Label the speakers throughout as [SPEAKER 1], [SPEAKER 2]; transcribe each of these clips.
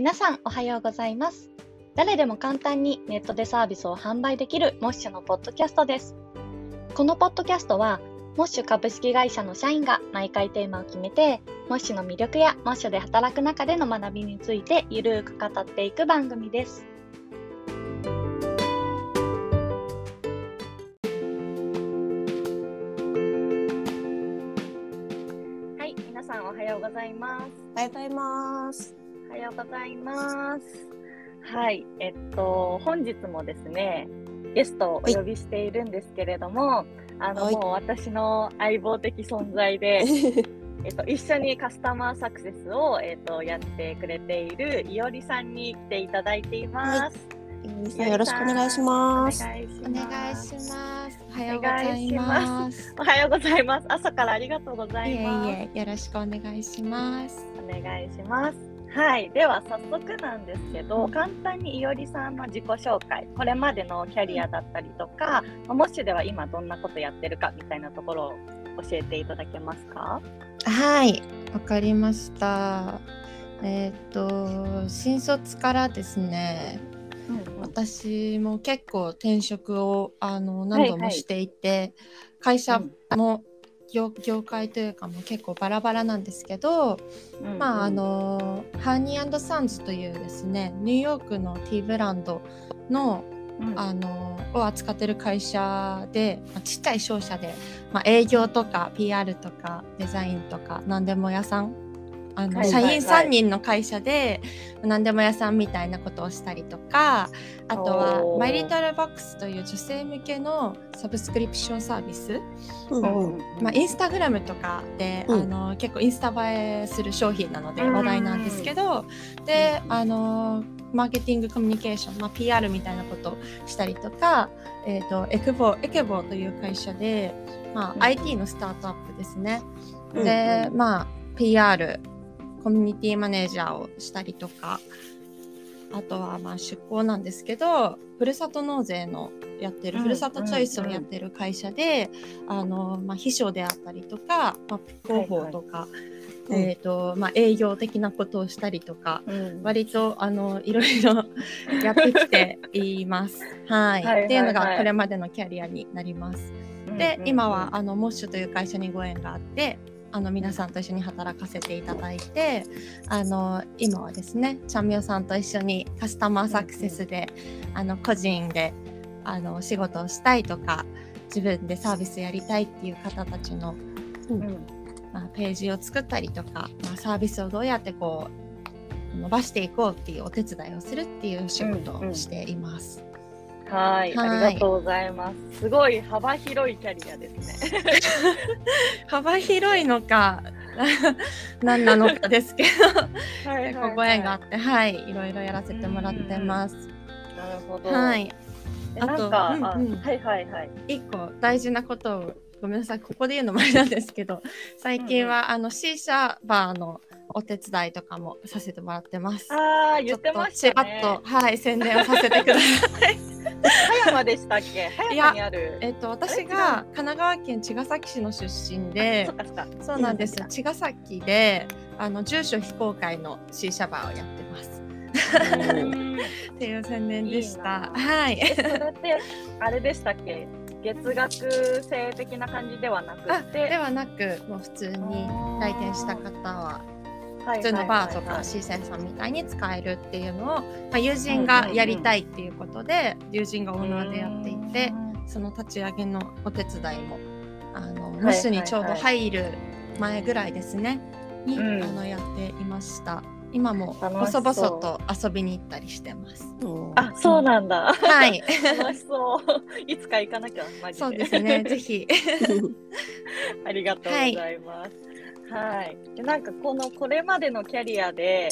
[SPEAKER 1] 皆さんおはようございます。誰でも簡単にネットでサービスを販売できるモッシュのポッドキャストです。このポッドキャストは、モッシュ株式会社の社員が毎回テーマを決めて、モッシュの魅力やモッシュで働く中での学びについてゆるーく語っていく番組です。はい、皆さんおはようございます。
[SPEAKER 2] おはようございます。
[SPEAKER 1] おはようございます。はい、えっと、本日もですね、ゲストをお呼びしているんですけれども、あの、
[SPEAKER 2] はい
[SPEAKER 1] もう私の相棒的存在で、えっと、一緒にカスタマーサクセスを、えっと、やってくれているいおりさんに来ていただいています。
[SPEAKER 2] よろしくお願いします。
[SPEAKER 1] お願いし
[SPEAKER 3] お
[SPEAKER 1] ます。
[SPEAKER 3] 願いします。おはようございます。
[SPEAKER 1] おはようございます。朝からありがとうござ
[SPEAKER 3] いえ
[SPEAKER 1] います。
[SPEAKER 3] いえ、よろしくお願いします。
[SPEAKER 1] お願いします。はい、では早速なんですけど、簡単にいおりさんの自己紹介、これまでのキャリアだったりとか、モッシュでは今どんなことやってるかみたいなところを教えていただけますか？
[SPEAKER 3] はい、わかりました。えっ、と、新卒からですね、私も結構転職をあの何度
[SPEAKER 1] はいはい。
[SPEAKER 3] もしていて、会社
[SPEAKER 1] うん。
[SPEAKER 3] も業業界というかも結構バラバラなんですけど、
[SPEAKER 1] うん。
[SPEAKER 3] まああのハーニーサンズというですねニューヨークのティーブランドの
[SPEAKER 1] うん。
[SPEAKER 3] あのを扱ってる会社で、まあ、ちっちゃい商社で、まあ、営業とか PR とかデザインとか何でも屋さんあの、社員3人の会社で何でも屋さんみたいなことをしたりとかあとはマイリトルボックスという女性向けのサブスクリプションサービス。まあ、インスタグラムとかで、
[SPEAKER 2] うん。
[SPEAKER 3] あの結構インスタ映えする商品なので
[SPEAKER 1] うん。
[SPEAKER 3] 話題なんですけど、であのマーケティングコミュニケーション、まあ、PR みたいなことをしたりとか、えー、とエクボエケボという会社で、まあ
[SPEAKER 1] うん。
[SPEAKER 3] IT のスタートアップですね。
[SPEAKER 1] うん。
[SPEAKER 3] で、まあ PR コミュニティマネージャーをしたりとか。あとはまあ出向なんですけどふるさと納税のやってる、
[SPEAKER 1] うん
[SPEAKER 3] ふるさとチョイスをやってる会社で、あのまあ、秘書であったりとか、まあ、広報とか、
[SPEAKER 2] いはい。
[SPEAKER 3] えーとまあ、営業的なことをしたりとか、
[SPEAKER 1] うん。
[SPEAKER 3] 割とあのいろいろ やってきています。はい、
[SPEAKER 1] はいはい
[SPEAKER 3] っていうの
[SPEAKER 1] はい
[SPEAKER 3] がこれまでのキャリアになります。で、今はあのモッシュという会社にご縁があってあの皆さんと一緒に働かせていただいてあの今はですねちゃんみょさんと一緒にカスタマーサクセスで、あの個人であの仕事をしたいとか自分でサービスやりたいっていう方たちの、
[SPEAKER 1] うん
[SPEAKER 3] まあ、ページを作ったりとか、まあ、サービスをどうやってこう伸ばしていこうっていうお手伝いをするっていう仕事をしています。
[SPEAKER 1] はい、
[SPEAKER 3] はい
[SPEAKER 1] ありがとうございます。すごい幅広いキャリアですね。
[SPEAKER 3] 幅広いのか 何なのかですけど
[SPEAKER 1] はい
[SPEAKER 3] 結構ご縁があってはいいろいろやらせてもらってます。
[SPEAKER 1] なるほど。
[SPEAKER 3] はい
[SPEAKER 1] え
[SPEAKER 3] あとうんうん
[SPEAKER 1] はいはいはい。
[SPEAKER 3] 一個大事なことをごめんなさいここで言うのもあれなんですけど最近は、あの C 社バーのお手伝いとかもさせてもらってます。
[SPEAKER 1] ああ、言ってましたね
[SPEAKER 3] はい宣伝をさせてください。
[SPEAKER 1] 葉山でしたっけ？葉山にある。
[SPEAKER 3] えっと私が神奈川県茅ヶ崎市の出身で
[SPEAKER 1] そ
[SPEAKER 3] うなんです
[SPEAKER 1] うん
[SPEAKER 3] 茅ヶ崎であの住所非公開の C 社バーをやってます。
[SPEAKER 1] うん
[SPEAKER 3] っていう宣伝でし
[SPEAKER 1] いい
[SPEAKER 3] た。
[SPEAKER 1] な
[SPEAKER 3] はい。
[SPEAKER 1] えそれってあれでしたっけ？月額制的な感じではなく
[SPEAKER 3] あ
[SPEAKER 1] て、
[SPEAKER 3] ではなくもう普通に来店した方は
[SPEAKER 1] 普
[SPEAKER 3] 普通のバーとか C センさんみたいに使えるっていうのを、まあ、友人がやりたいっていうことで、友人がオーナーでやっていてその立ち上げのお手伝いもあのモスにちょうど入る前ぐらいですね、に、
[SPEAKER 1] うん
[SPEAKER 3] あのやっていました今も細々と遊びに行ったりしてます
[SPEAKER 2] うん
[SPEAKER 1] あ、そうなんだ。
[SPEAKER 3] はい
[SPEAKER 1] 楽しそう。いつか行かなきゃ。
[SPEAKER 3] そうですねぜひ
[SPEAKER 1] ありがとうございます。はい。でなんかこのこれまでのキャリアで、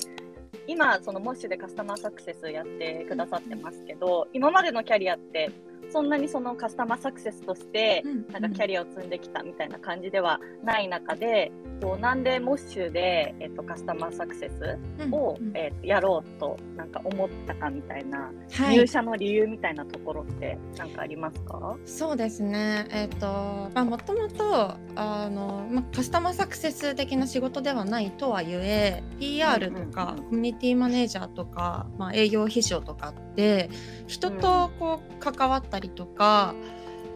[SPEAKER 1] 今そのモッシュでカスタマーサクセスやってくださってますけど、今までのキャリアってそんなにそのカスタマーサクセスとして
[SPEAKER 3] うん
[SPEAKER 1] なんかキャリアを積んできたみたいな感じではない中で、こうなんでモッシュで、えっと、カスタマーサクセスを、
[SPEAKER 3] うん
[SPEAKER 1] えっと、やろうとなんか思ったかみたいな、
[SPEAKER 3] はい
[SPEAKER 1] 入社の理由みたいなところって何かありますか？
[SPEAKER 3] そうですね。えっ、と、まあ、もともと、あの、まあ、カスタマーサクセス的な仕事ではないとはいえ。PR とか、コミュニティマネージャーとか、まあ、営業秘書とかって。人とこう関わったりとか、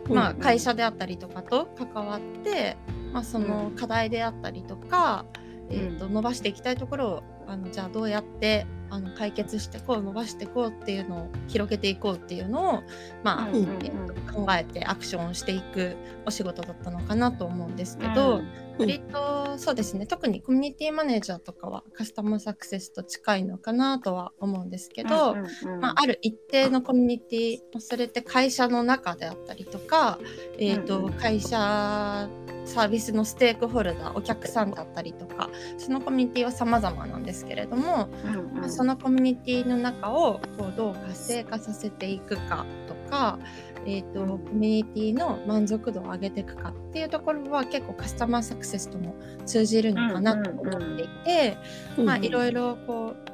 [SPEAKER 3] まあ、会社であったりとかと関わって、まあ、その課題であったりとか。えー、と伸ばしていきたいところをあのじゃあどうやってあの解決してこう伸ばしていこうっていうのを広げていこうっていうのを、まあ
[SPEAKER 1] うんうんうん。
[SPEAKER 3] えーと考えてアクションをしていくお仕事だったのかなと思うんですけど、
[SPEAKER 1] うん。
[SPEAKER 3] 割とそうですね特にコミュニティマネージャーとかはカスタマーサクセスと近いのかなとは思うんですけど、
[SPEAKER 1] うんうんうん。
[SPEAKER 3] まあ、ある一定のコミュニティそれって会社の中であったりとか、えーと
[SPEAKER 1] うんうん。
[SPEAKER 3] 会社サービスのステークホルダーお客さんだったりとかそのコミュニティは様々なんですけれども、
[SPEAKER 1] うんうん。
[SPEAKER 3] そのコミュニティの中をこうどう活性化させていくかとか、えーと
[SPEAKER 1] うん。
[SPEAKER 3] コミュニティの満足度を上げていくかっていうところは結構カスタマーサクセスとも通じるのかなと思っていて、まあ、いろいろこう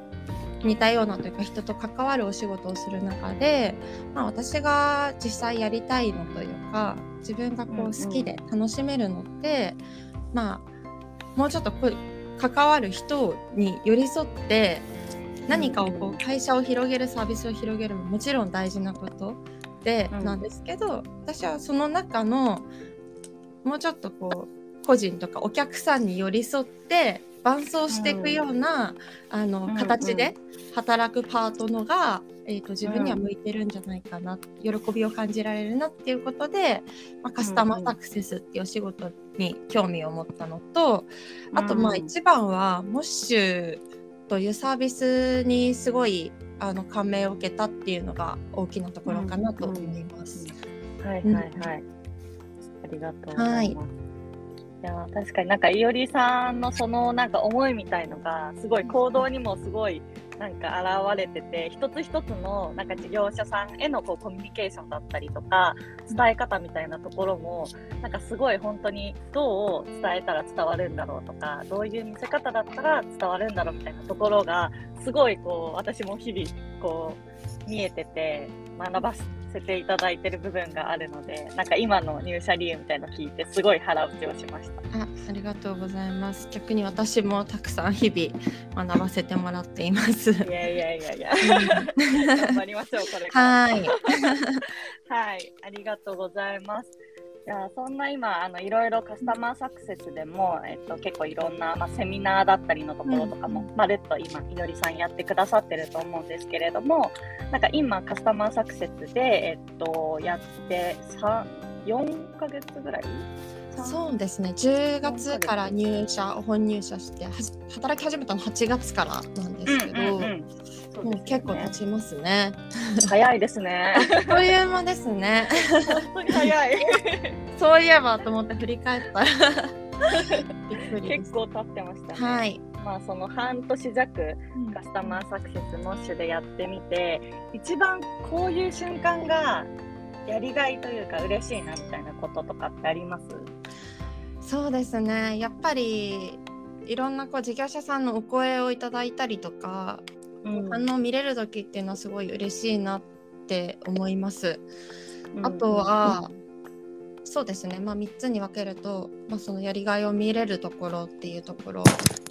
[SPEAKER 3] 似たようなというか人と関わるお仕事をする中で、まあ、私が実際やりたいのというか自分がこ
[SPEAKER 1] うんうん
[SPEAKER 3] う好きで楽しめるのって、まあもうちょっとこう関わる人に寄り添って何かをこう会社を広げるサービスを広げるももちろん大事なことで
[SPEAKER 1] うん。
[SPEAKER 3] なんですけど、私はその中のもうちょっとこう個人とかお客さんに寄り添って伴走していくような、あの
[SPEAKER 1] うん
[SPEAKER 3] 形で働くパートのが、えー、と自分には向いてるんじゃないかな、喜びを感じられるなっていうことで、まあ、カスタマーサクセスっていうお仕事に興味を持ったのと、あとまあ
[SPEAKER 1] うん
[SPEAKER 3] 一番はモッシュというサービスにすごいあの感銘を受けたっていうのが大きなところかなと思います。
[SPEAKER 1] はいはいはい。ありがとうございます。い、いや確かになんかいおりさんのそのなんか思いみたいのがすごい行動にもすごいなんか現れてて一つ一つのなんか事業者さんへのこうコミュニケーションだったりとか伝え方みたいなところもなんかすごい本当にどう伝えたら伝わるんだろうとかどういう見せ方だったら伝わるんだろうみたいなところがすごいこう私も日々こう見えてて学ばせていただいてる部分があるのでなんか今の入社理由みたいの聞いてすごい腹落ちをしました。
[SPEAKER 3] あありがとうございます。逆に私もたくさん日々学ばせてもらっています。
[SPEAKER 1] いやいやいやいや頑張りましょうこれから。
[SPEAKER 3] はい。
[SPEAKER 1] はい、ありがとうございます。じゃあそんな今あのいろいろカスタマーサクセスでも、えっと、結構いろんな、まあ、セミナーだったりのところとかも、
[SPEAKER 3] うん
[SPEAKER 1] まるっと今いのりさんやってくださってると思うんですけれどもなんか今カスタマーサクセスで、えっと、やって3 4ヶ月ぐらい？
[SPEAKER 3] そうですね。10月から入社本入社して働き始めたの8月からなんですけど、
[SPEAKER 1] うんうんうんそう
[SPEAKER 3] もう結構経ちますね。
[SPEAKER 1] 早いですね。
[SPEAKER 3] あっという間ですね。
[SPEAKER 1] 本当に早い。
[SPEAKER 3] そういえばと思って振り返ったら。
[SPEAKER 1] 結構経ってましたね。
[SPEAKER 3] はい。
[SPEAKER 1] まあその半年弱カスタマーサクセスモッシュでやってみて一番こういう瞬間がやりがいというか嬉しいなみたいなこととかってあります？
[SPEAKER 3] そうですね。やっぱりいろんなこう事業者さんのお声をいただいたりとか、
[SPEAKER 1] うん
[SPEAKER 3] 反応見れる時っていうのはすごい嬉しいなって思います。あとは、そうですね、まあ、3つに分けると、まあ、そのやりがいを見れるところっていうところ。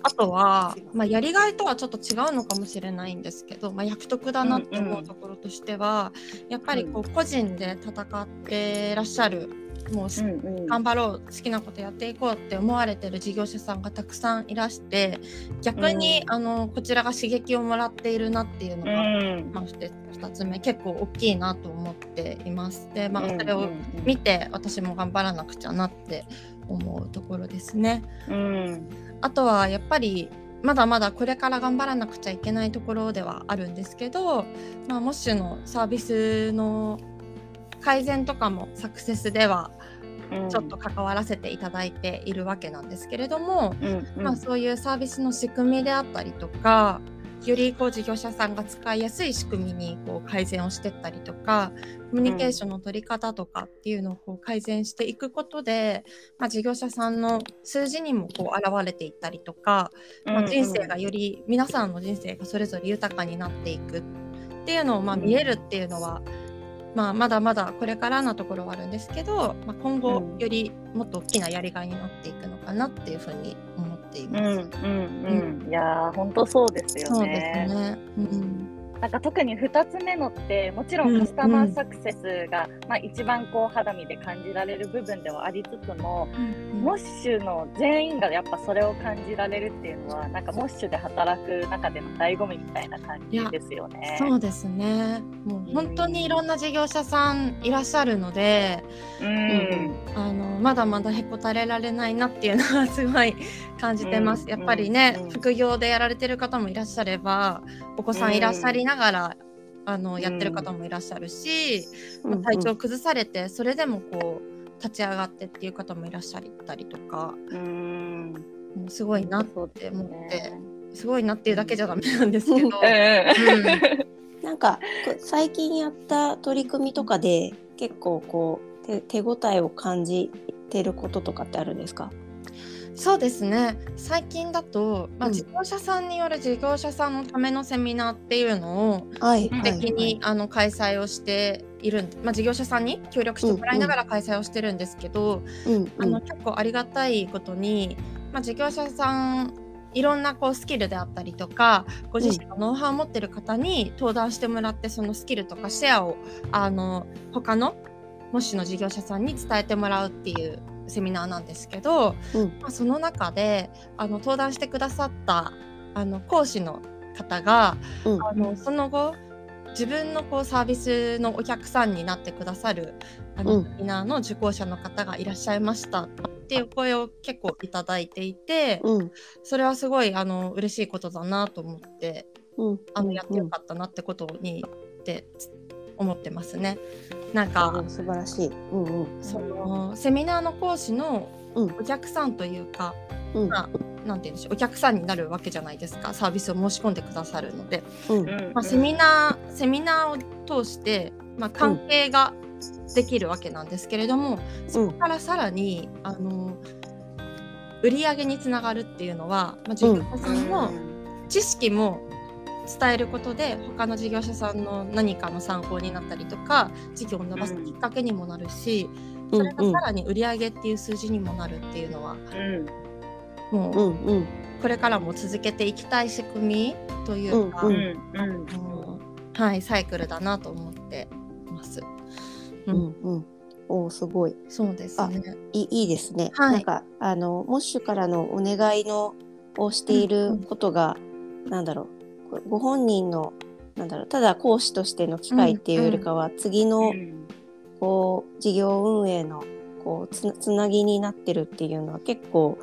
[SPEAKER 3] あとは、まあ、やりがいとはちょっと違うのかもしれないんですけど、まあ、役得だなって思うところとしては、やっぱりこう個人で戦ってらっしゃるもう
[SPEAKER 1] うんうん。
[SPEAKER 3] 頑張ろう好きなことやっていこうって思われてる事業者さんがたくさんいらして逆に、あのこちらが刺激をもらっているなっていうの
[SPEAKER 1] う
[SPEAKER 3] が、
[SPEAKER 1] ん。
[SPEAKER 3] まあ、2つ目結構大きいなと思っています。で、まあ、それを
[SPEAKER 1] うんうん。
[SPEAKER 3] 見て私も頑張らなくちゃなって思うところですね。
[SPEAKER 1] うん。
[SPEAKER 3] あとはやっぱりまだまだこれから頑張らなくちゃいけないところではあるんですけど、まあ、モッシュのサービスの改善とかもサクセスでは
[SPEAKER 1] うん。
[SPEAKER 3] ちょっと関わらせていただいているわけなんですけれども、
[SPEAKER 1] うんうん。
[SPEAKER 3] まあ、そういうサービスの仕組みであったりとかよりこう事業者さんが使いやすい仕組みにこう改善をしていったりとかコミュニケーションの取り方とかっていうのをこう改善していくことで、まあ、事業者さんの数字にもこう現れていったりとか、まあ、人生がより皆さんの人生がそれぞれ豊かになっていくっていうのをまあ見えるっていうのは、まあ、まだまだこれからなところはあるんですけど、まあ、今後よりもっと大きなやりがいになっていくのかなっていうふうに思っています。うん
[SPEAKER 1] うんうん、いや本当そうですよね。
[SPEAKER 3] そうですね。うん
[SPEAKER 1] なんか特に2つ目のってもちろんカスタマーサクセスが、うんうん、まあ、一番こう肌身で感じられる部分ではありつつも、うんうん、モッシュの全員がやっぱそれを感じられるっていうのはなんかモッシュで働く中での醍醐味みたいな感じですよね。
[SPEAKER 3] そうですね。もう本当にいろんな事業者さんいらっしゃるので、うん、あのまだまだへこたれられないなっていうのはすごい感じてます。やっぱりね、副業でやられてる方もいらっしゃればお子さんいらっしゃりながら、あのやってる方もいらっしゃるし、まあ、体調崩されてそれでもこう立ち上がってっていう方もいらっしゃったりとか、うん、すごいなって思って、ね、すごいなっていうだけじゃダメなんですけど。
[SPEAKER 2] なんか最近やった取り組みとかで結構こう手手応えを感じてることとかってあるんですか？
[SPEAKER 3] そうですね。最近だと、まあ、事業者さんによる事業者さんのためのセミナーっていうのを定期に、あの開催をしているまあ、事業者さんに協力してもらいながら開催をしてるんですけど、うんうん、あの結構ありがたいことに、まあ、事業者さんいろんなこうスキルであったりとかご自身のノウハウを持ってる方に登壇してもらってそのスキルとかシェアをあの他のモッシュの事業者さんに伝えてもらうっていうセミナーなんですけど、うん、まあ、その中であの登壇してくださったあの講師の方が、うん、あのその後自分のこうサービスのお客さんになってくださるあの、セミナーの受講者の方がいらっしゃいましたっていう声を結構いただいていて、うん、それはすごいあの嬉しいことだなと思って、あのやってよかったなってことにって思ってますね。なんか。
[SPEAKER 2] 素晴らしい、うんうん、
[SPEAKER 3] そのセミナーの講師のお客さんというか、うん、まあなんて言うんでしょう。お客さんになるわけじゃないですか。サービスを申し込んでくださるので、うん。まあ、セミナーセミナーを通して、まあ、関係ができるわけなんですけれども、そこからさらにあの売り上げにつながるっていうのは、まあ、事業者さん。の知識も伝えることで他の事業者さんの何かの参考になったりとか事業を伸ばすきっかけにもなるし、うん、それがさらに売り上げっていう数字にもなるっていうのは、うん、もう、うんうん、これからも続けていきたい仕組みというか、うんうん。はい、サイクルだなと思ってます。
[SPEAKER 2] うん。うんおすごい。
[SPEAKER 3] そうですね。
[SPEAKER 2] いいいですね。はい、なんかあのモッシュからのお願いのをしていることが、うん。うん、なんだろうご本人のなんだろうただ講師としての機会っていうよりかは、うんうん、次のこう事業運営のこうつつなぎになってるっていうのは結構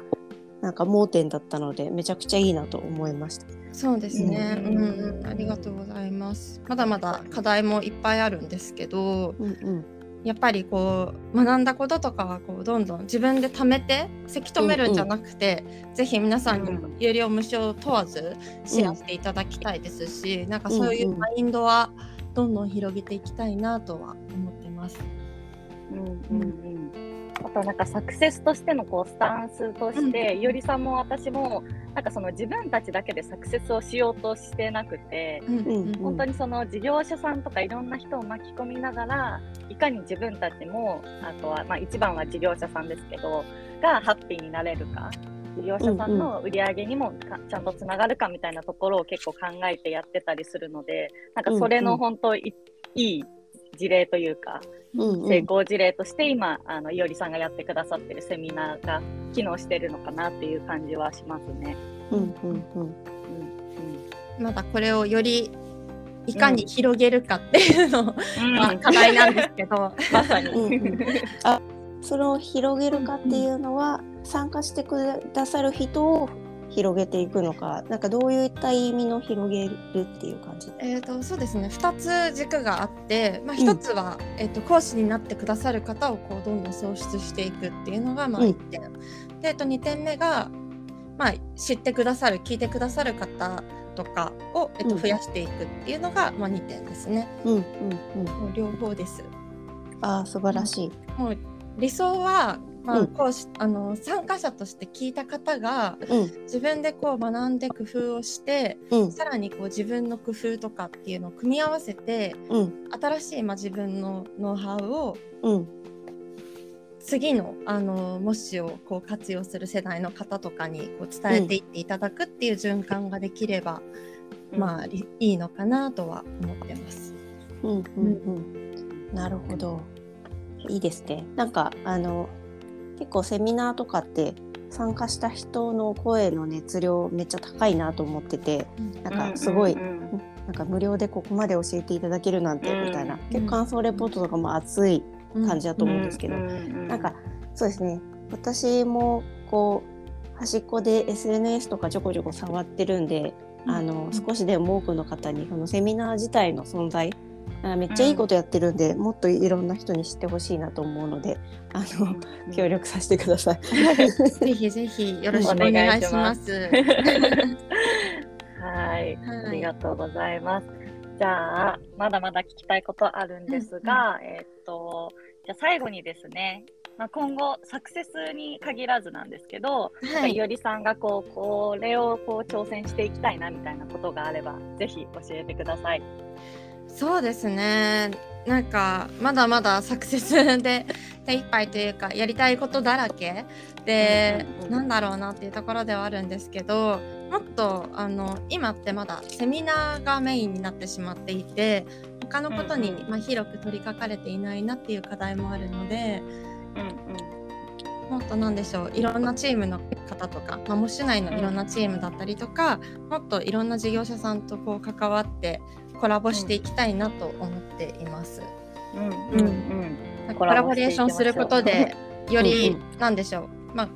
[SPEAKER 2] なんか盲点だったのでめちゃくちゃいいなと思いました。
[SPEAKER 3] そうですね、うん、うん、ありがとうございます。まだまだ課題もいっぱいあるんですけど、うんうん、やっぱりこう学んだこととかはこうどんどん自分で貯めてせき止めるんじゃなくて、うんうん、ぜひ皆さんにも有料無償問わずシェアしていただきたいですし、うん、なんかそういうマインドはどんどん広げていきたいなとは思ってます。うんうんうん
[SPEAKER 1] あとなんかサクセスとしてのこうスタンスとして、うん、いおりさんも私もなんかその自分たちだけでサクセスをしようとしてなくて、本当にその事業者さんとかいろんな人を巻き込みながらいかに自分たちもあとはまあ一番は事業者さんですけどがハッピーになれるか事業者さんの売り上げにもちゃんとつながるかみたいなところを結構考えてやってたりするのでなんかそれの本当いい事例というか、うんうん、成功事例として今あのいおりさんがやってくださってるセミナーが機能してるのかなっていう感じはしますね。うんうん。うんうん。
[SPEAKER 3] まだこれをよりいかに広げるかっていうの、うん、まあ、課題なんですけど、まさに。うんうん、
[SPEAKER 2] あそれを広げるかっていうのは、参加してくださる人を広げていくのかなんかどういった意味の広げるっていう感じ？
[SPEAKER 3] えーと、そうですね2つ軸があって、まあ、1つは、うん、えーと、講師になってくださる方をこうどんどん創出していくっていうのがまあ1点、うん、で、えーと、2点目が、まあ、知ってくださる聞いてくださる方とかを、えっと、増やしていくっていうのが、まあ、2点ですね。
[SPEAKER 2] うんうんうん。
[SPEAKER 3] 両方です。
[SPEAKER 2] ああ素晴らしい。
[SPEAKER 3] もう理想は、まあ
[SPEAKER 2] うん
[SPEAKER 3] 講師あの参加者として聞いた方が
[SPEAKER 2] うん
[SPEAKER 3] 自分でこう学んで工夫をして
[SPEAKER 2] うん
[SPEAKER 3] さらにこう自分の工夫とかっていうのを組み合わせて
[SPEAKER 2] うん
[SPEAKER 3] 新しい、まあ、自分のノウハウを
[SPEAKER 2] うん
[SPEAKER 3] 次のあの模試をこう活用する世代の方とかにこう伝えていっていただくっていう循環ができれば、まありいいのかなとは思ってます。
[SPEAKER 2] うんうんうん。なるほど。いいですね。なんかあの結構セミナーとかって参加した人の声の熱量めっちゃ高いなと思ってて、なんかすごい、
[SPEAKER 1] うんうん。
[SPEAKER 2] なんか無料でここまで教えていただけるなんてみたいな、
[SPEAKER 1] うん
[SPEAKER 2] 結構感想レポートとかも熱い感じだと思うんですけど、
[SPEAKER 1] うん
[SPEAKER 2] なんかそうですね。私もこう端っこで SNS とかちょこちょこ触ってるんで、あの少しでも多くの方にそのセミナー自体の存在あめっちゃいいことやってるんで、もっといろんな人に知ってほしいなと思うのであの、協力させてください。
[SPEAKER 3] ぜひぜひよろしくお願いします。
[SPEAKER 1] はい、
[SPEAKER 3] はい
[SPEAKER 1] ありがとうございます。じゃあ、まだまだ聞きたいことあるんですが、えーっと、じゃあ最後にですね、まあ、今後、サクセスに限らずなんですけど、
[SPEAKER 3] はいい、
[SPEAKER 1] おりさんがこう、これをこう挑戦していきたいなみたいなことがあれば、ぜひ教えてください。
[SPEAKER 3] そうですね。なんかまだまだサクセスで手一杯というかやりたいことだらけで、
[SPEAKER 1] うんうんうん。
[SPEAKER 3] なんだろうなっていうところではあるんですけどもっとあの今ってまだセミナーがメインになってしまっていて他のことに、
[SPEAKER 1] うんうん
[SPEAKER 3] まあ、広く取り掛かれていないなっていう課題もあるので
[SPEAKER 1] うん
[SPEAKER 3] もっとなんでしょういろんなチームの方とか、まあ、模試内のいろんなチームだったりとか、もっといろんな事業者さんとこう関わってコラボしていきたいなと思っています。
[SPEAKER 1] うん、うん、うん、
[SPEAKER 3] コラボレーションすることでより
[SPEAKER 2] うん。
[SPEAKER 3] なんでしょう、まあ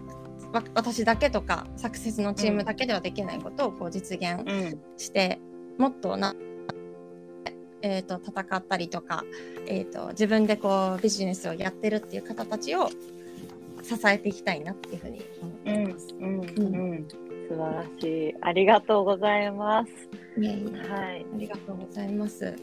[SPEAKER 3] わ私だけとかサクセスのチームだけではできないことをこう実現
[SPEAKER 1] うん、
[SPEAKER 3] して、もっとな、えー、と戦ったりとか、えー、と自分でこうビジネスをやってるっていう方たちを支えていきたいなっていうふうに思っています。
[SPEAKER 1] うん、うん。素晴らしい。ありがとうございます。はい。
[SPEAKER 3] ありがとうございます。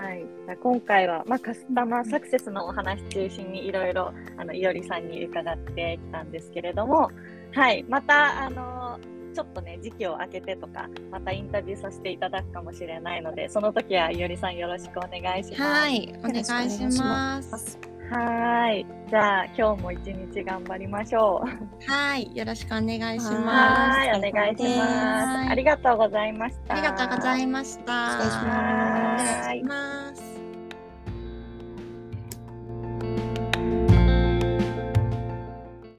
[SPEAKER 1] はい、じゃあ今回は、まあ、カスタマーサクセスのお話中心にいろいろあのいおりさんに伺ってきたんですけれども、はい、またあのちょっとね時期を空けてとかまたインタビューさせていただくかもしれないのでその時はいおりさんよろしくお願いします。
[SPEAKER 3] はい、お願いします。
[SPEAKER 1] はいじゃあ今日も一日頑張りましょう。
[SPEAKER 3] はい、よろしくお願いします。
[SPEAKER 1] はい、お願いします。ありがとうございました。
[SPEAKER 3] ありがとうございました。失礼します。